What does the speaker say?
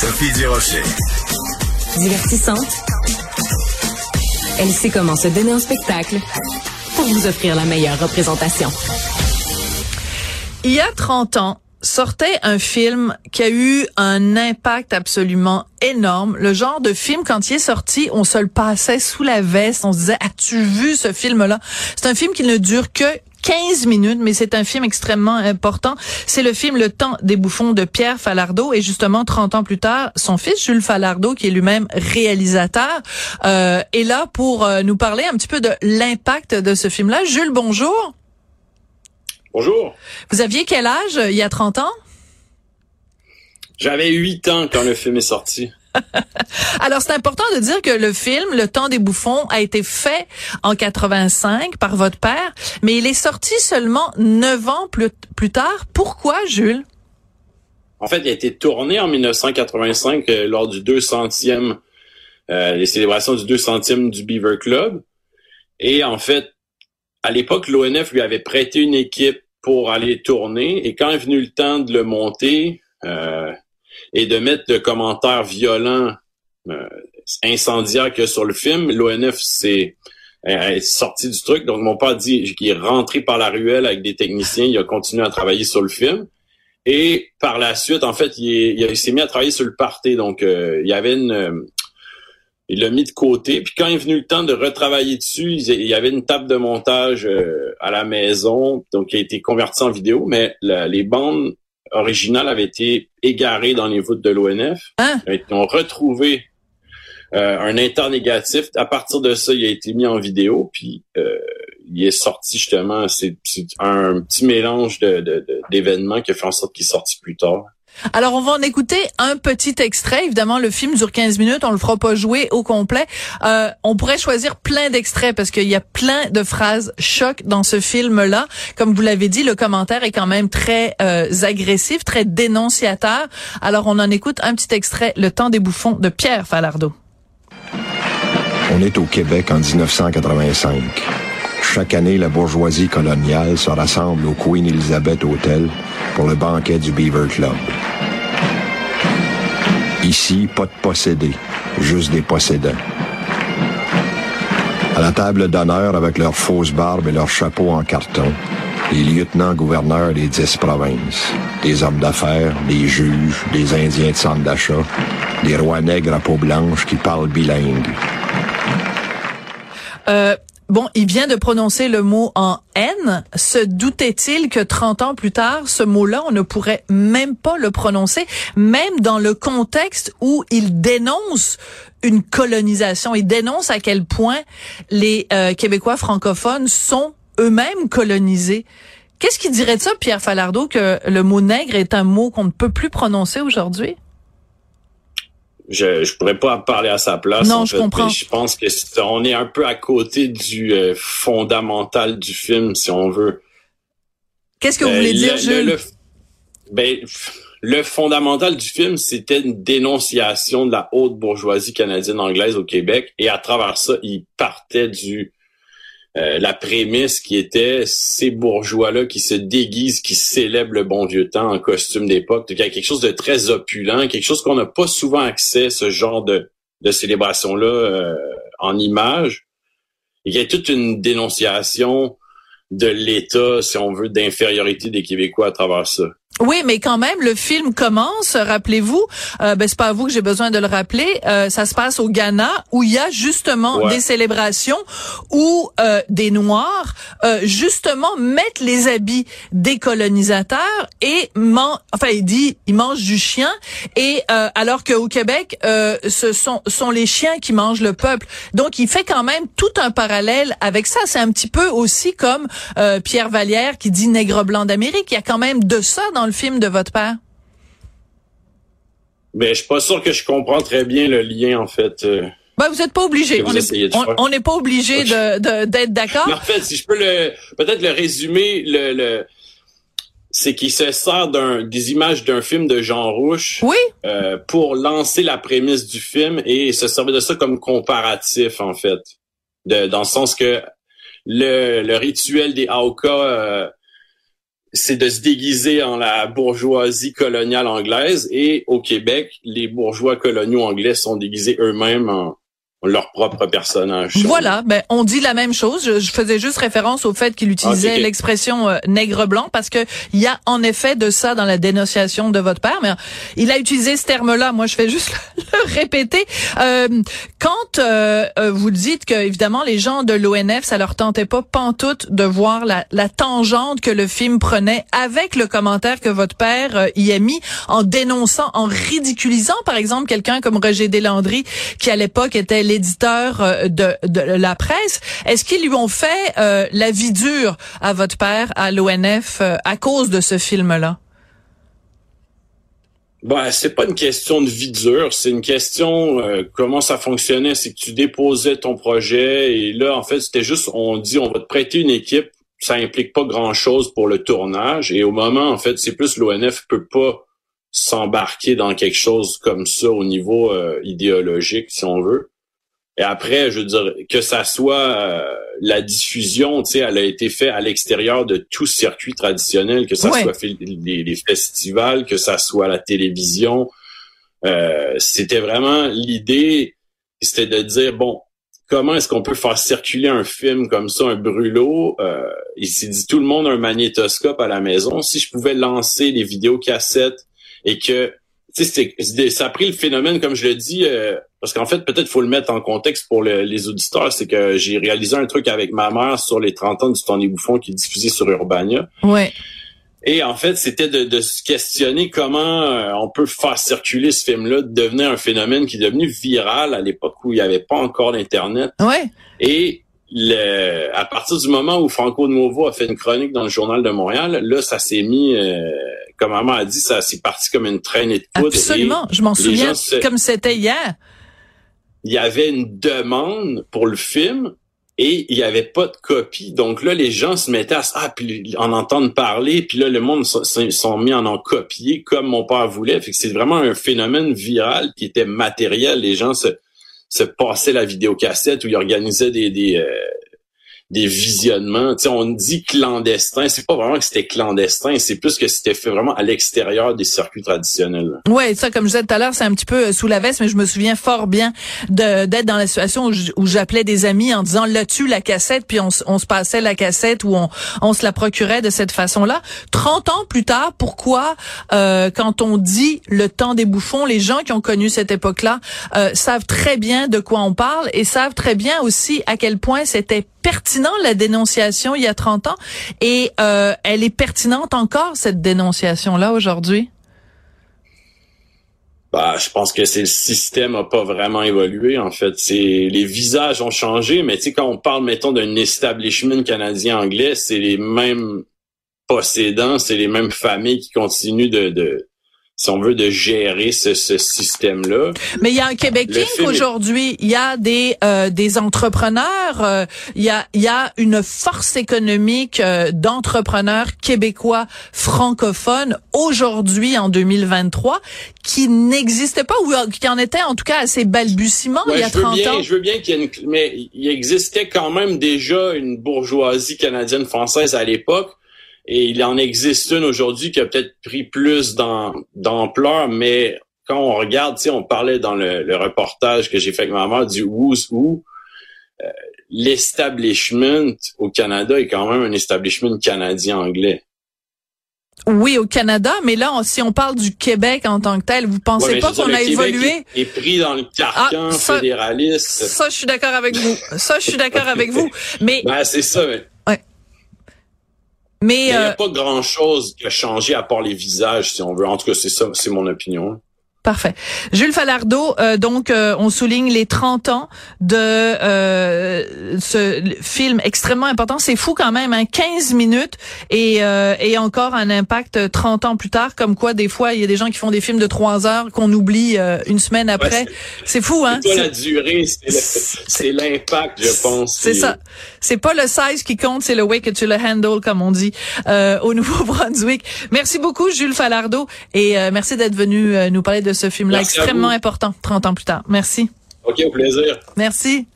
Sophie Durocher. Divertissante. Elle sait comment se donner un spectacle pour vous offrir la meilleure représentation. Il y a 30 ans, sortait un film qui a eu un impact absolument énorme. Le genre de film, quand il est sorti, on se le passait sous la veste. On se disait, as-tu vu ce film-là? C'est un film qui ne dure que 15 minutes, mais c'est un film extrêmement important. C'est le film Le Temps des bouffons de Pierre Falardeau et justement 30 ans plus tard, son fils Jules Falardeau, qui est lui-même réalisateur, euh, est là pour euh, nous parler un petit peu de l'impact de ce film-là. Jules, bonjour. Bonjour. Vous aviez quel âge euh, il y a 30 ans? J'avais 8 ans quand le film est sorti. Alors, c'est important de dire que le film, Le Temps des bouffons, a été fait en 85 par votre père, mais il est sorti seulement 9 ans plus, plus tard. Pourquoi, Jules? En fait, il a été tourné en 1985 euh, lors du 200e, euh, les célébrations du 200e du Beaver Club. Et en fait, à l'époque, l'ONF lui avait prêté une équipe pour aller tourner. Et quand est venu le temps de le monter, euh, et de mettre de commentaires violents, euh, incendiaires que sur le film. L'ONF s'est est sorti du truc. Donc, mon père dit qu'il est rentré par la ruelle avec des techniciens. Il a continué à travailler sur le film. Et par la suite, en fait, il, s'est mis à travailler sur le party. Donc, euh, il y avait une... Euh, il l'a mis de côté. Puis quand est venu le temps de retravailler dessus, il y avait une table de montage à la maison, donc qui a été convertie en vidéo, mais les bandes original avait été égaré dans les voûtes de l'ONF. Hein? Ils ont retrouvé euh, un inter négatif. À partir de ça, il a été mis en vidéo, puis euh, il est sorti justement. C'est un petit mélange d'événements de, qui a fait en sorte qu'il est sorti plus tard. Alors, on va en écouter un petit extrait. Évidemment, le film dure 15 minutes. On le fera pas jouer au complet. Euh, on pourrait choisir plein d'extraits parce qu'il y a plein de phrases choc dans ce film-là. Comme vous l'avez dit, le commentaire est quand même très euh, agressif, très dénonciateur. Alors, on en écoute un petit extrait, Le temps des bouffons de Pierre Falardeau. On est au Québec en 1985. Chaque année, la bourgeoisie coloniale se rassemble au Queen Elizabeth Hotel pour le banquet du Beaver Club. Ici, pas de possédés, juste des possédants. À la table d'honneur, avec leurs fausses barbes et leurs chapeaux en carton, les lieutenants-gouverneurs des dix provinces, des hommes d'affaires, des juges, des Indiens de centre d'achat, des rois nègres à peau blanche qui parlent bilingue. Euh, Bon, il vient de prononcer le mot en haine. Se doutait-il que 30 ans plus tard, ce mot-là, on ne pourrait même pas le prononcer, même dans le contexte où il dénonce une colonisation. Il dénonce à quel point les euh, Québécois francophones sont eux-mêmes colonisés. Qu'est-ce qu'il dirait de ça, Pierre Falardeau, que le mot nègre est un mot qu'on ne peut plus prononcer aujourd'hui? Je je pourrais pas parler à sa place. Non, je comprends. je pense que on est un peu à côté du euh, fondamental du film, si on veut. Qu'est-ce que vous voulez dire, Jules? Le, ben, le fondamental du film, c'était une dénonciation de la haute bourgeoisie canadienne anglaise au Québec, et à travers ça, il partait du euh, la prémisse qui était ces bourgeois-là qui se déguisent, qui célèbrent le bon vieux temps en costume d'époque. Il y a quelque chose de très opulent, quelque chose qu'on n'a pas souvent accès, ce genre de, célébration-là euh, en images. Il y a toute une dénonciation de l'État, si on veut, d'infériorité des Québécois à travers ça. Oui, mais quand même, le film commence, rappelez-vous, euh, ben, c'est pas à vous que j'ai besoin de le rappeler, euh, ça se passe au Ghana, où il y a justement des célébrations où euh, des Noirs, euh, justement, mettent les habits des colonisateurs et, man enfin, il dit, ils mangent du chien, et euh, alors qu'au Québec, ce sont, sont les chiens qui mangent le peuple. Donc, il fait quand même tout un parallèle avec ça. C'est un petit peu aussi comme Pierre Vallière qui dit nègre blanc d'Amérique. Il y a quand même de ça dans le film de votre père? Mais ben, je suis pas sûr que je comprends très bien le lien, en fait. Euh, ben, vous n'êtes pas obligé. On n'est pas obligé d'être d'accord. En fait, si je peux le peut-être le résumer, le, c'est qu'il se sert d'un des images d'un film de Jean Rouche oui. Euh, pour lancer la prémisse du film et se servir de ça comme comparatif en fait, de, dans le sens que le, le rituel des Aoka c'est de se déguiser en la bourgeoisie coloniale anglaise. Et au Québec, les bourgeois coloniaux anglais sont déguisés eux-mêmes en, leur propre personnage. Voilà, ben on dit la même chose. Je, faisais juste référence au fait qu'il utilisait l'expression euh, nègre blanc parce que il y a en effet de ça dans la dénonciation de votre père, mais il a utilisé ce terme-là. Moi, je fais juste le, répéter. Euh, quand euh, euh, vous dites que évidemment les gens de l'ONF, ça leur tentait pas pantoute de voir la, la, tangente que le film prenait avec le commentaire que votre père y a mis en dénonçant, en ridiculisant par exemple quelqu'un comme Roger Deslandry qui à l'époque était l'éditeur euh, de, la presse. Est-ce qu'ils lui ont fait euh, la vie dure à votre père, à l'ONF, euh, à cause de ce film-là? Ben, c'est pas une question de vie dure, c'est une question comment ça fonctionnait, c'est que tu déposais ton projet et là en fait, c'était juste on dit on va te prêter une équipe, ça implique pas grand-chose pour le tournage et au moment en fait, c'est plus l'ONF peut pas s'embarquer dans quelque chose comme ça au niveau idéologique si on veut. Et après, je veux dire, que ça soit euh, la diffusion, tu sais, elle a été faite à l'extérieur de tout circuit traditionnel, que ça soit fait, les, festivals, que ça soit la télévision. Euh, c'était vraiment l'idée, c'était de dire, bon, comment est-ce qu'on peut faire circuler un film comme ça, un brûlot? Euh, il s'est dit, tout le monde a un magnétoscope à la maison. Si je pouvais lancer les vidéocassettes et que ça a pris le phénomène, comme je le dis, euh, parce qu'en fait, peut-être faut le mettre en contexte pour les auditeurs, c'est que j'ai réalisé un truc avec ma mère sur les 30 ans du temps des bouffons qui est diffusé sur Urbania. Ouais. Et en fait, c'était de, se questionner comment euh, on peut faire circuler ce film-là, devenir un phénomène qui est devenu viral à l'époque où il n'y avait pas encore d'Internet. Ouais. Et le, à partir du moment où Franco de Nouveau a fait une chronique dans le journal de Montréal, là, ça s'est mis, euh, comme maman a dit, ça s'est parti comme une traînée de poudre. Absolument, je m'en souviens comme c'était hier. Il y avait une demande pour le film et il y avait pas de copie. Donc là, les gens se mettaient à ah, puis en entendre parler, puis là, le monde sont mis en en copier comme mon père voulait. Fait que c'est vraiment un phénomène viral qui était matériel. Les gens se se passer la vidéocassette où il organisait des, des, euh, des visionnements. Tu sais, on dit clandestin, c'est pas vraiment que c'était clandestin, c'est plus que c'était fait vraiment à l'extérieur des circuits traditionnels. Ouais, ça, comme je disais tout à l'heure, c'est un petit peu euh, sous la veste, mais je me souviens fort bien d'être dans la situation où j'appelais des amis en disant là-dessus la cassette, puis on, on, se passait la cassette ou on, on se la procurait de cette façon-là. 30 ans plus tard, pourquoi euh, quand on dit le temps des bouffons, les gens qui ont connu cette époque-là euh, savent très bien de quoi on parle et savent très bien aussi à quel point c'était pertinent la dénonciation il y a 30 ans et euh, elle est pertinente encore cette dénonciation là aujourd'hui? Bah, je pense que c'est le système a pas vraiment évolué en fait. C'est les visages ont changé, mais tu sais quand on parle mettons d'un establishment canadien anglais, c'est les mêmes possédants, c'est les mêmes familles qui continuent de, de si on veut, de gérer ce, ce système-là. Mais il y a un Québec aujourd'hui. Il y a des euh, des entrepreneurs. Euh, il y a il y a une force économique euh, d'entrepreneurs québécois francophones aujourd'hui en 2023 qui n'existait pas ou qui en était en tout cas assez balbutiement il y a 30 bien, ans. Je veux bien qu'il y ait une, mais il existait quand même déjà une bourgeoisie canadienne française à l'époque et il en existe une aujourd'hui qui a peut-être pris plus d'ampleur, mais quand on regarde, tu sais, on parlait dans le, reportage que j'ai fait avec ma mère du Who's Who, euh, l'establishment au Canada est quand même un establishment canadien-anglais. Oui, au Canada, mais là, si on parle du Québec en tant que tel, vous pensez pas qu'on a évolué? est, pris dans le carcan ah, fédéraliste. Ça, je suis d'accord avec vous. Ça, je suis d'accord avec vous. Mais ben, c'est ça. Mais il n'y a euh, pas grand-chose qui a changé à part les visages, si on veut. En tout cas, c'est ça, c'est mon opinion. Parfait. Jules Falardeau, euh, donc euh, on souligne les 30 ans de euh, ce film extrêmement important. C'est fou quand même, hein, 15 minutes et, et encore un impact 30 ans plus tard, comme quoi des fois il y a des gens qui font des films de 3 heures qu'on oublie une semaine après. c'est fou, hein? C'est pas la durée, c'est l'impact, je pense. C'est ça. C'est pas le size qui compte, c'est le way que tu le handle, comme on dit au Nouveau-Brunswick. Merci beaucoup, Jules Falardeau, et merci d'être venu nous parler de ce film-là extrêmement important 30 ans plus tard. Merci. OK, au plaisir. Merci.